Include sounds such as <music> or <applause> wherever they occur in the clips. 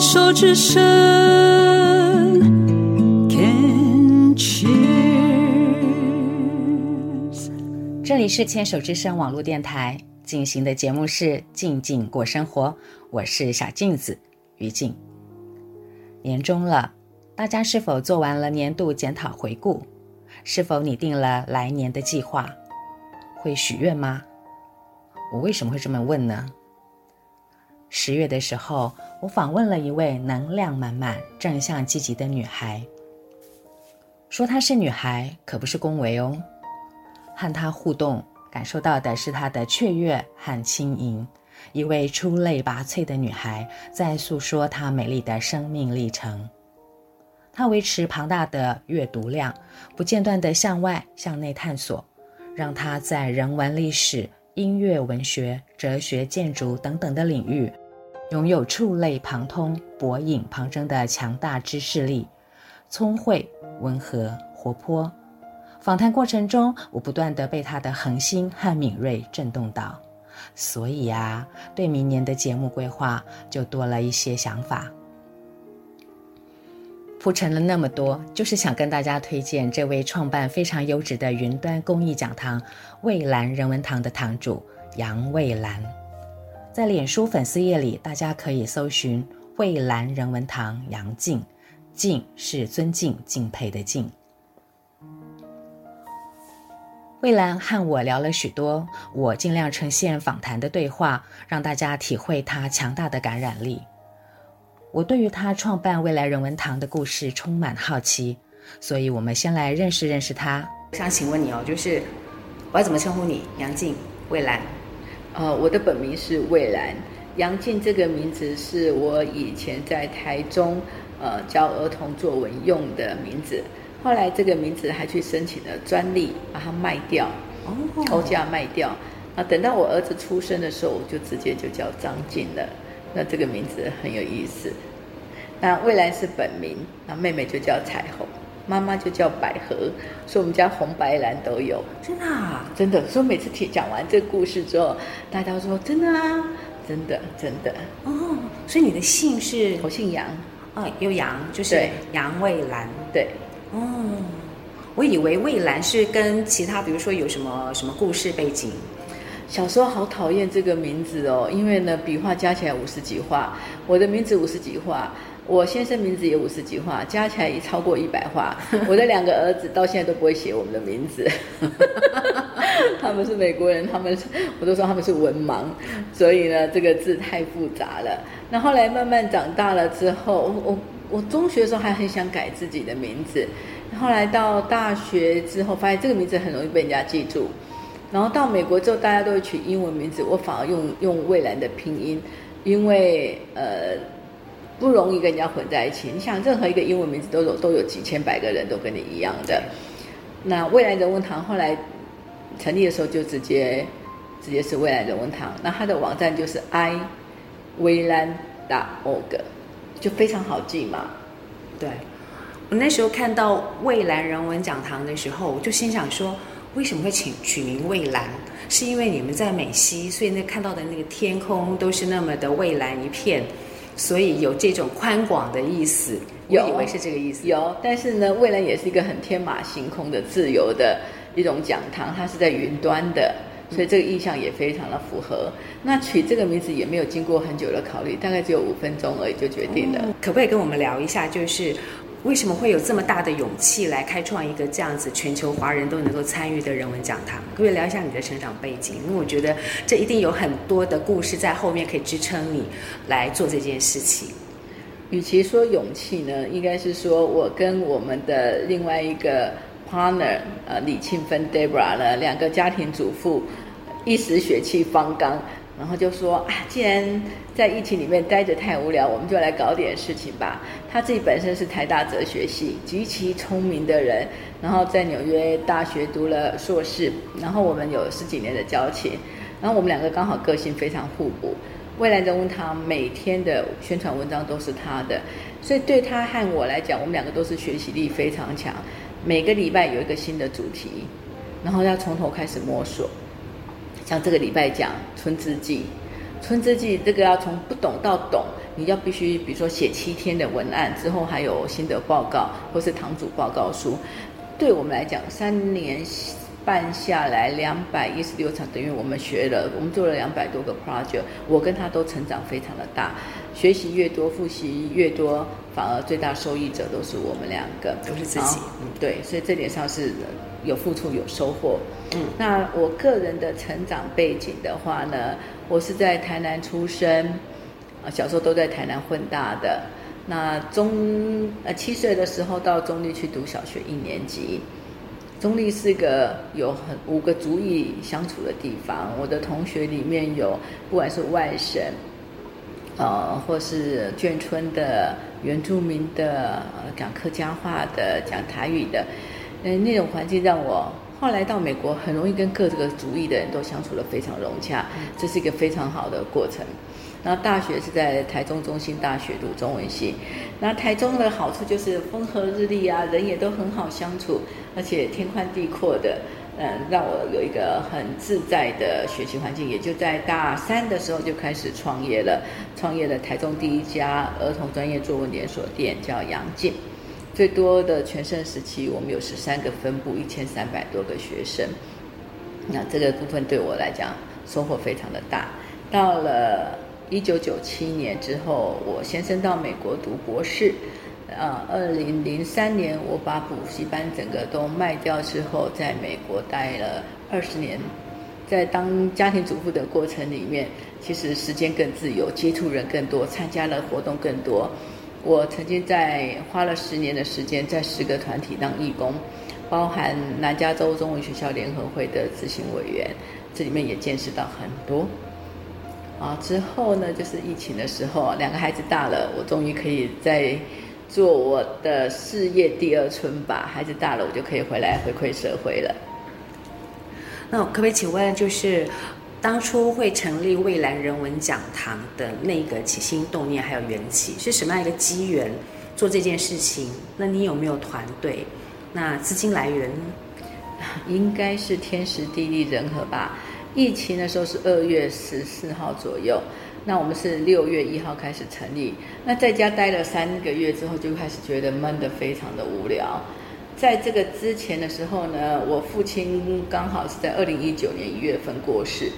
牵手之声，Can cheers。这里是牵手之声网络电台进行的节目是《静静过生活》，我是小镜子于静。年终了，大家是否做完了年度检讨回顾？是否拟定了来年的计划？会许愿吗？我为什么会这么问呢？十月的时候，我访问了一位能量满满、正向积极的女孩。说她是女孩，可不是恭维哦。和她互动，感受到的是她的雀跃和轻盈。一位出类拔萃的女孩，在诉说她美丽的生命历程。她维持庞大的阅读量，不间断地向外向内探索，让她在人文历史、音乐、文学、哲学、建筑等等的领域，拥有触类旁通、博引旁征的强大知识力，聪慧、温和、活泼。访谈过程中，我不断地被他的恒心和敏锐震动到，所以啊，对明年的节目规划就多了一些想法。铺陈了那么多，就是想跟大家推荐这位创办非常优质的云端公益讲堂——蔚蓝人文堂的堂主杨蔚蓝。在脸书粉丝页里，大家可以搜寻“蔚蓝人文堂杨静”，敬是尊敬、敬佩的敬。蔚蓝和我聊了许多，我尽量呈现访谈的对话，让大家体会他强大的感染力。我对于他创办未来人文堂的故事充满好奇，所以我们先来认识认识他。我想请问你哦，就是我要怎么称呼你？杨静，蔚蓝。呃，我的本名是蔚蓝，杨静这个名字是我以前在台中呃教儿童作文用的名字，后来这个名字还去申请了专利，把它卖掉，哦，高价卖掉。啊等到我儿子出生的时候，我就直接就叫张静了。那这个名字很有意思。那蔚蓝是本名，那妹妹就叫彩虹，妈妈就叫百合，所以我们家红白蓝都有。真的啊？真的。所以每次听讲完这个故事之后，大家都说真的啊，真的真的。哦，所以你的姓是？我姓杨。哦，有杨，就是杨蔚蓝。对。哦，我以为蔚蓝是跟其他，比如说有什么什么故事背景。小时候好讨厌这个名字哦，因为呢笔画加起来五十几画，我的名字五十几画，我先生名字也五十几画，加起来已超过一百画。<laughs> 我的两个儿子到现在都不会写我们的名字，<laughs> 他们是美国人，他们我都说他们是文盲，所以呢这个字太复杂了。那后来慢慢长大了之后，我我我中学的时候还很想改自己的名字，后来到大学之后发现这个名字很容易被人家记住。然后到美国之后，大家都会取英文名字，我反而用用蔚蓝的拼音，因为呃不容易跟人家混在一起。你想，任何一个英文名字都有都有几千百个人都跟你一样的。那未来人文堂后来成立的时候，就直接直接是未来人文堂。那它的网站就是 i 蔚蓝 .org，就非常好记嘛。对，我那时候看到蔚蓝人文讲堂的时候，我就心想说。为什么会取取名蔚蓝？是因为你们在美西，所以那看到的那个天空都是那么的蔚蓝一片，所以有这种宽广的意思。有，我以为是这个意思。有，但是呢，未来也是一个很天马行空的自由的一种讲堂，它是在云端的，所以这个意象也非常的符合。那取这个名字也没有经过很久的考虑，大概只有五分钟而已就决定了。嗯，可不可以跟我们聊一下，就是？为什么会有这么大的勇气来开创一个这样子全球华人都能够参与的人文讲堂？可不可以聊一下你的成长背景？因为我觉得这一定有很多的故事在后面可以支撑你来做这件事情。与其说勇气呢，应该是说我跟我们的另外一个 partner 呃李庆芬 Debra 呢，两个家庭主妇，一时血气方刚。然后就说啊，既然在疫情里面待着太无聊，我们就来搞点事情吧。他自己本身是台大哲学系极其聪明的人，然后在纽约大学读了硕士，然后我们有十几年的交情，然后我们两个刚好个性非常互补。未来人文堂每天的宣传文章都是他的，所以对他和我来讲，我们两个都是学习力非常强。每个礼拜有一个新的主题，然后要从头开始摸索。像这个礼拜讲春之祭，春之祭这个要从不懂到懂，你要必须，比如说写七天的文案之后，还有心得报告或是堂主报告书。对我们来讲，三年半下来，两百一十六场，等于我们学了，我们做了两百多个 project。我跟他都成长非常的大，学习越多，复习越多，反而最大受益者都是我们两个，都是自己。嗯，对，所以这点上是有付出有收获。嗯，那我个人的成长背景的话呢，我是在台南出生，啊，小时候都在台南混大的。那中呃七岁的时候到中立去读小学一年级。中立是个有很五个族裔相处的地方。我的同学里面有不管是外省，呃，或是眷村的原住民的，讲客家话的，讲台语的，嗯，那种环境让我。后来到美国，很容易跟各个族裔的人都相处得非常融洽，这是一个非常好的过程。然后大学是在台中中心大学读中文系，那台中的好处就是风和日丽啊，人也都很好相处，而且天宽地阔的，嗯，让我有一个很自在的学习环境。也就在大三的时候就开始创业了，创业了台中第一家儿童专业作文连锁店，叫杨静。最多的全盛时期，我们有十三个分部，一千三百多个学生。那这个部分对我来讲收获非常的大。到了一九九七年之后，我先生到美国读博士。呃，二零零三年我把补习班整个都卖掉之后，在美国待了二十年。在当家庭主妇的过程里面，其实时间更自由，接触人更多，参加的活动更多。我曾经在花了十年的时间，在十个团体当义工，包含南加州中文学校联合会的执行委员，这里面也见识到很多。啊，之后呢，就是疫情的时候，两个孩子大了，我终于可以在做我的事业第二春吧。孩子大了，我就可以回来回馈社会了。那可不可以请问，就是？当初会成立蔚蓝人文讲堂的那个起心动念还有缘起是什么样一个机缘做这件事情？那你有没有团队？那资金来源呢 <laughs> 应该是天时地利人和吧。疫情的时候是二月十四号左右，那我们是六月一号开始成立。那在家待了三个月之后，就开始觉得闷得非常的无聊。在这个之前的时候呢，我父亲刚好是在二零一九年一月份过世。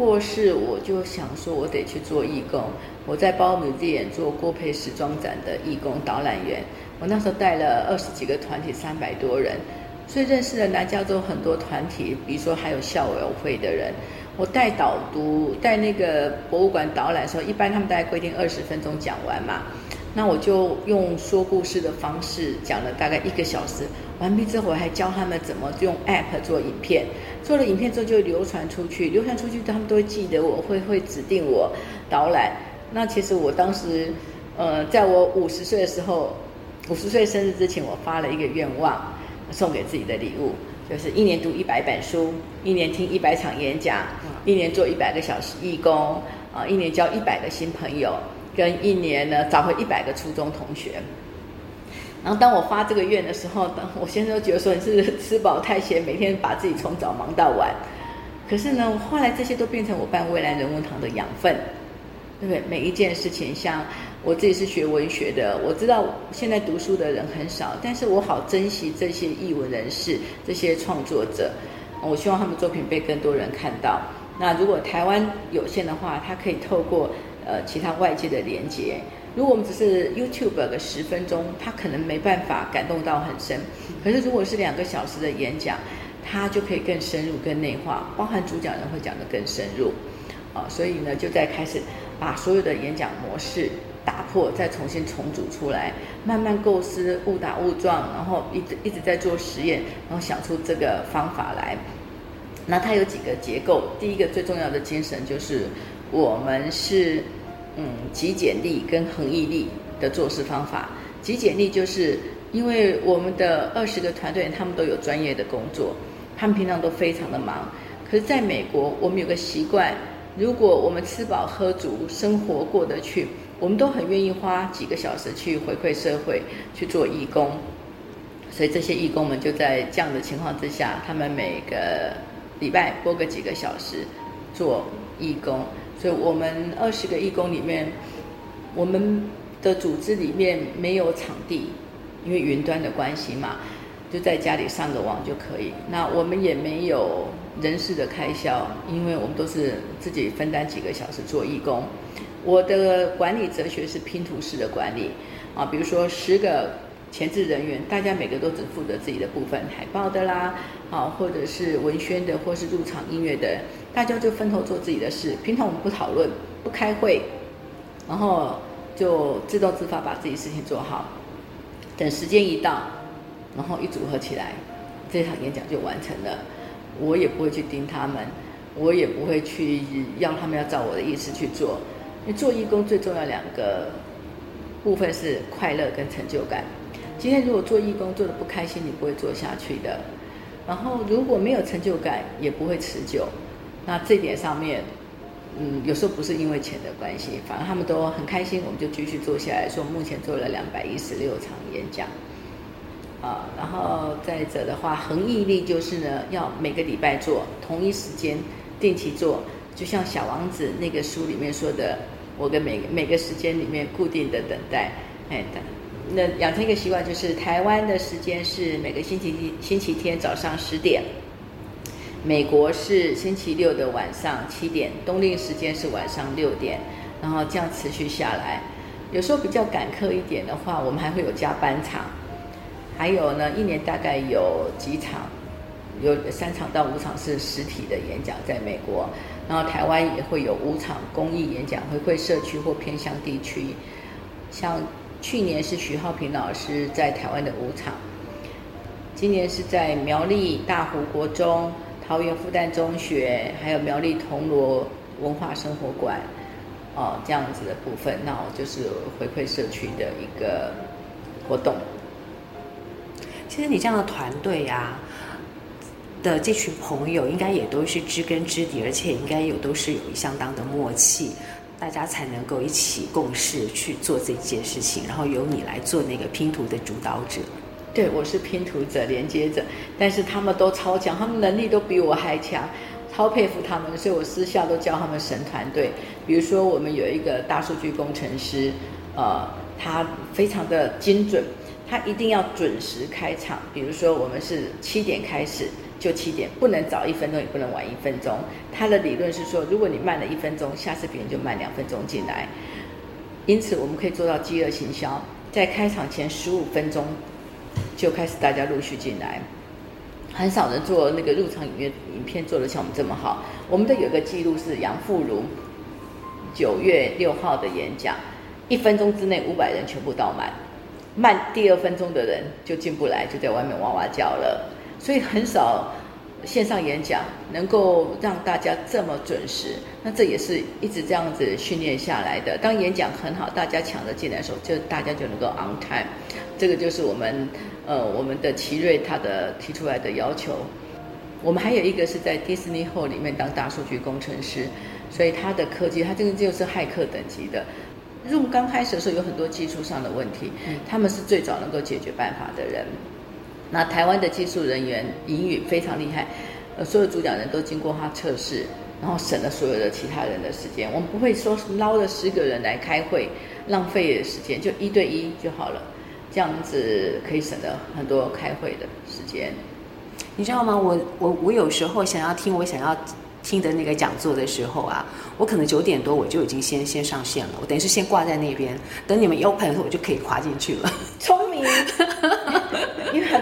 过世我就想说，我得去做义工。我在包米店做郭培时装展的义工导览员。我那时候带了二十几个团体，三百多人，所以认识了南加州很多团体，比如说还有校友会的人。我带导读，带那个博物馆导览的时候，一般他们大概规定二十分钟讲完嘛。那我就用说故事的方式讲了大概一个小时，完毕之后我还教他们怎么用 App 做影片，做了影片之后就流传出去，流传出去他们都会记得我，会会指定我导览。那其实我当时，呃，在我五十岁的时候，五十岁生日之前，我发了一个愿望，送给自己的礼物，就是一年读一百本书，一年听一百场演讲，一年做一百个小时义工，啊，一年交一百个新朋友。跟一年呢，找回一百个初中同学。然后当我发这个愿的时候，当我先生都觉得说你是吃饱太闲，每天把自己从早忙到晚。可是呢，后来这些都变成我办蔚蓝人文堂的养分，对不对？每一件事情，像我自己是学文学的，我知道现在读书的人很少，但是我好珍惜这些译文人士、这些创作者。我希望他们作品被更多人看到。那如果台湾有限的话，他可以透过。呃，其他外界的连接，如果我们只是 YouTube 个十分钟，他可能没办法感动到很深。可是如果是两个小时的演讲，他就可以更深入、更内化，包含主讲人会讲得更深入。啊、所以呢，就在开始把所有的演讲模式打破，再重新重组出来，慢慢构思，误打误撞，然后一直一直在做实验，然后想出这个方法来。那它有几个结构，第一个最重要的精神就是。我们是嗯极简力跟恒毅力的做事方法。极简力就是因为我们的二十个团队，他们都有专业的工作，他们平常都非常的忙。可是在美国，我们有个习惯，如果我们吃饱喝足，生活过得去，我们都很愿意花几个小时去回馈社会，去做义工。所以这些义工们就在这样的情况之下，他们每个礼拜播个几个小时做义工。所以我们二十个义工里面，我们的组织里面没有场地，因为云端的关系嘛，就在家里上个网就可以。那我们也没有人事的开销，因为我们都是自己分担几个小时做义工。我的管理哲学是拼图式的管理啊，比如说十个前置人员，大家每个都只负责自己的部分，海报的啦，啊，或者是文宣的，或是入场音乐的，大家就分头做自己的事。平常我们不讨论，不开会，然后就自动自发把自己事情做好。等时间一到，然后一组合起来，这场演讲就完成了。我也不会去盯他们，我也不会去要他们要照我的意思去做。你做义工最重要两个部分是快乐跟成就感。今天如果做义工做的不开心，你不会做下去的。然后如果没有成就感，也不会持久。那这点上面，嗯，有时候不是因为钱的关系，反而他们都很开心，我们就继续做下来。说目前做了两百一十六场演讲，啊，然后再者的话，恒毅力就是呢，要每个礼拜做，同一时间定期做。就像小王子那个书里面说的，我跟每每个时间里面固定的等待，哎等，那养成一个习惯，就是台湾的时间是每个星期星期天早上十点，美国是星期六的晚上七点，冬令时间是晚上六点，然后这样持续下来。有时候比较赶课一点的话，我们还会有加班场，还有呢，一年大概有几场，有三场到五场是实体的演讲，在美国。然后台湾也会有五场公益演讲，回馈社区或偏乡地区。像去年是徐浩平老师在台湾的五场，今年是在苗栗大湖国中、桃园复旦中学，还有苗栗铜锣文化生活馆，哦，这样子的部分，那我就是回馈社区的一个活动。其实你这样的团队呀、啊。的这群朋友应该也都是知根知底，而且应该有都是有相当的默契，大家才能够一起共事去做这件事情。然后由你来做那个拼图的主导者。对，我是拼图者、连接者，但是他们都超强，他们能力都比我还强，超佩服他们，所以我私下都叫他们神团队。比如说，我们有一个大数据工程师，呃，他非常的精准，他一定要准时开场。比如说，我们是七点开始。就七点，不能早一分钟，也不能晚一分钟。他的理论是说，如果你慢了一分钟，下次别人就慢两分钟进来。因此，我们可以做到饥饿行销，在开场前十五分钟就开始大家陆续进来。很少人做那个入场影片，影片做得像我们这么好。我们的有个记录是杨富如九月六号的演讲，一分钟之内五百人全部到满，慢第二分钟的人就进不来，就在外面哇哇叫了。所以很少线上演讲能够让大家这么准时，那这也是一直这样子训练下来的。当演讲很好，大家抢着进来的时候，就大家就能够 on time。这个就是我们呃我们的奇瑞他的提出来的要求。我们还有一个是在 Disney Hall 里面当大数据工程师，所以他的科技，他这个就是骇客等级的。Zoom 刚开始的时候有很多技术上的问题，他们是最早能够解决办法的人。那台湾的技术人员英语非常厉害，呃，所有主讲人都经过他测试，然后省了所有的其他人的时间。我们不会说捞了十个人来开会，浪费时间，就一对一就好了，这样子可以省了很多开会的时间。你知道吗？我我我有时候想要听我想要听的那个讲座的时候啊，我可能九点多我就已经先先上线了，我等于是先挂在那边，等你们 open 的时候我就可以滑进去了。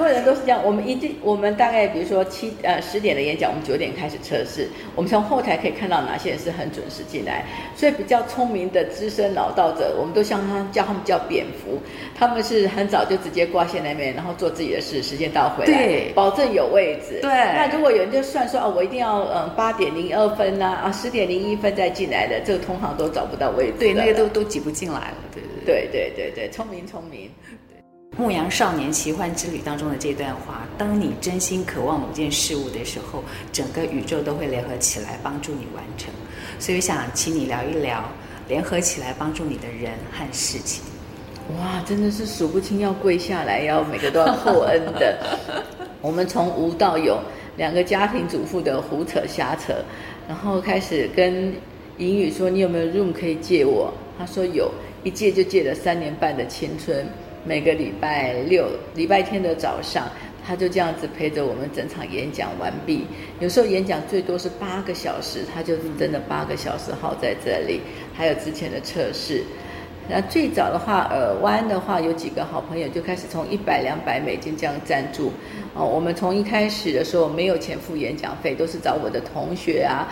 聪明。因为很多人都是这样，我们一定，我们大概比如说七呃十点的演讲，我们九点开始测试，我们从后台可以看到哪些人是很准时进来，所以比较聪明的资深老道者，我们都像他叫他们叫蝙蝠，他们是很早就直接挂线那边，然后做自己的事，时间到回来，对，保证有位置。对，那如果有人就算说啊，我一定要嗯八点零二分呐啊十点零一分再进来的，这个通常都找不到位置，对，那个都都挤不进来了，对对对对对对，聪明聪明。《牧羊少年奇幻之旅》当中的这段话：当你真心渴望某件事物的时候，整个宇宙都会联合起来帮助你完成。所以，想请你聊一聊联合起来帮助你的人和事情。哇，真的是数不清，要跪下来，要每个都要厚恩的。<laughs> 我们从无到有，两个家庭主妇的胡扯瞎扯，然后开始跟英语说：“你有没有 room 可以借我？”他说有，一借就借了三年半的青春。每个礼拜六、礼拜天的早上，他就这样子陪着我们整场演讲完毕。有时候演讲最多是八个小时，他就是真的八个小时耗在这里。还有之前的测试。那最早的话，耳湾的话有几个好朋友就开始从一百、两百美金这样赞助。哦，我们从一开始的时候没有钱付演讲费，都是找我的同学啊，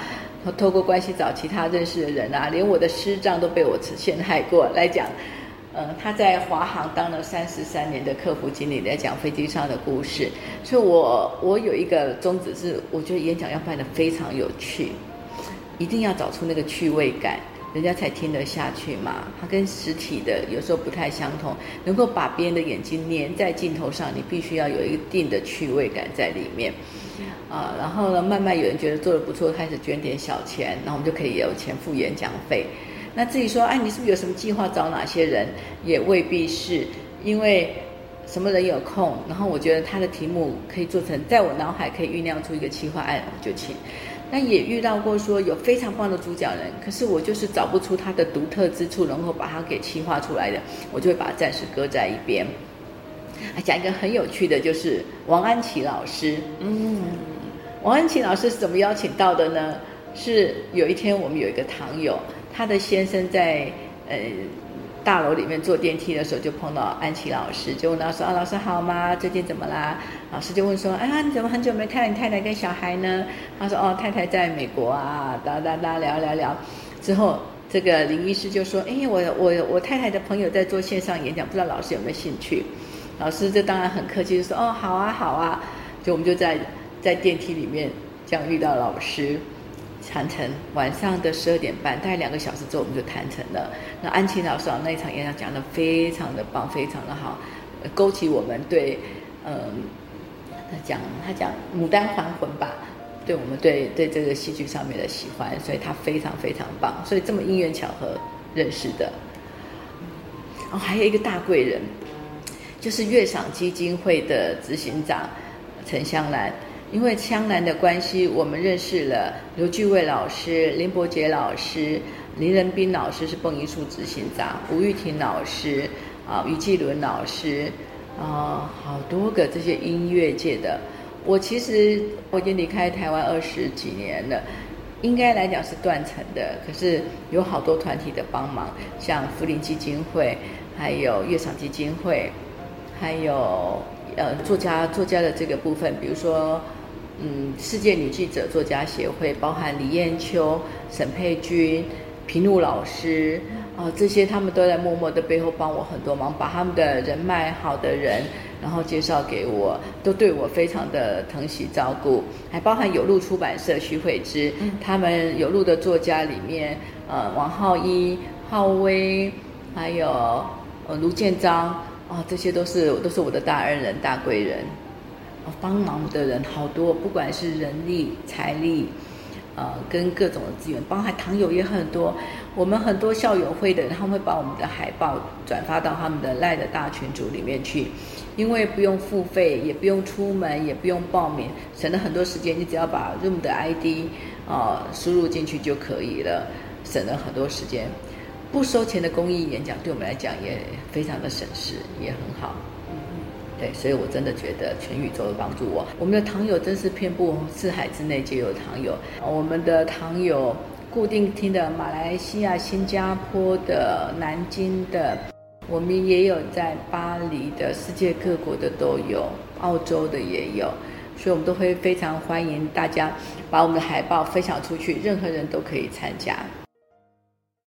透过关系找其他认识的人啊，连我的师长都被我陷害过来讲。嗯，他在华航当了三十三年的客服经理，来讲飞机上的故事。所以我我有一个宗旨是，我觉得演讲要办得非常有趣，一定要找出那个趣味感。人家才听得下去嘛，它跟实体的有时候不太相同。能够把别人的眼睛粘在镜头上，你必须要有一定的趣味感在里面，啊，然后呢，慢慢有人觉得做得不错，开始捐点小钱，然后我们就可以有钱付演讲费。那至于说，哎，你是不是有什么计划找哪些人？也未必是，因为什么人有空，然后我觉得他的题目可以做成，在我脑海可以酝酿出一个企划案，我就请。那也遇到过说有非常棒的主讲人，可是我就是找不出他的独特之处，能够把它给企划出来的，我就会把它暂时搁在一边。还讲一个很有趣的，就是王安琪老师。嗯，王安琪老师是怎么邀请到的呢？是有一天我们有一个堂友，他的先生在呃。大楼里面坐电梯的时候，就碰到安琪老师，就问他说：“啊，老师好吗？最近怎么啦？”老师就问说：“哎呀，你怎么很久没看到你太太跟小孩呢？”他说：“哦，太太在美国啊。”哒哒哒聊聊聊，之后这个林医师就说：“哎，我我我太太的朋友在做线上演讲，不知道老师有没有兴趣？”老师这当然很客气，就说：“哦，好啊，好啊。”就我们就在在电梯里面这样遇到老师。谈成晚上的十二点半，大概两个小时之后，我们就谈成了。那安琪老师啊，那一场演讲讲得非常的棒，非常的好，勾起我们对，嗯，他讲他讲《牡丹还魂》吧，对我们对对这个戏剧上面的喜欢，所以他非常非常棒，所以这么因缘巧合认识的。哦，还有一个大贵人，就是月赏基金会的执行长陈香兰。因为枪兰的关系，我们认识了刘巨卫老师、林伯杰老师、林仁斌老师是蹦艺术执行长，吴玉婷老师啊，于继伦老师啊，好多个这些音乐界的。我其实我已经离开台湾二十几年了，应该来讲是断层的，可是有好多团体的帮忙，像福林基金会，还有乐赏基金会，还有呃作家作家的这个部分，比如说。嗯，世界女记者作家协会包含李艳秋、沈佩君、平路老师啊，这些他们都在默默的背后帮我很多忙，把他们的人脉好的人，然后介绍给我，都对我非常的疼惜照顾。还包含有路出版社徐慧芝，他们有路的作家里面，呃，王浩一、浩威，还有呃卢建章啊，这些都是都是我的大恩人、大贵人。帮忙的人好多，不管是人力、财力，呃，跟各种的资源，包含堂友也很多。我们很多校友会的，他们会把我们的海报转发到他们的赖的大群组里面去，因为不用付费，也不用出门，也不用报名，省了很多时间。你只要把 Room 的 ID 啊、输入进去就可以了，省了很多时间。不收钱的公益演讲，对我们来讲也非常的省事，也很好。对，所以我真的觉得全宇宙都帮助我。我们的堂友真是遍布四海之内，皆有堂友。我们的堂友固定听的马来西亚、新加坡的、南京的，我们也有在巴黎的，世界各国的都有，澳洲的也有。所以，我们都会非常欢迎大家把我们的海报分享出去，任何人都可以参加。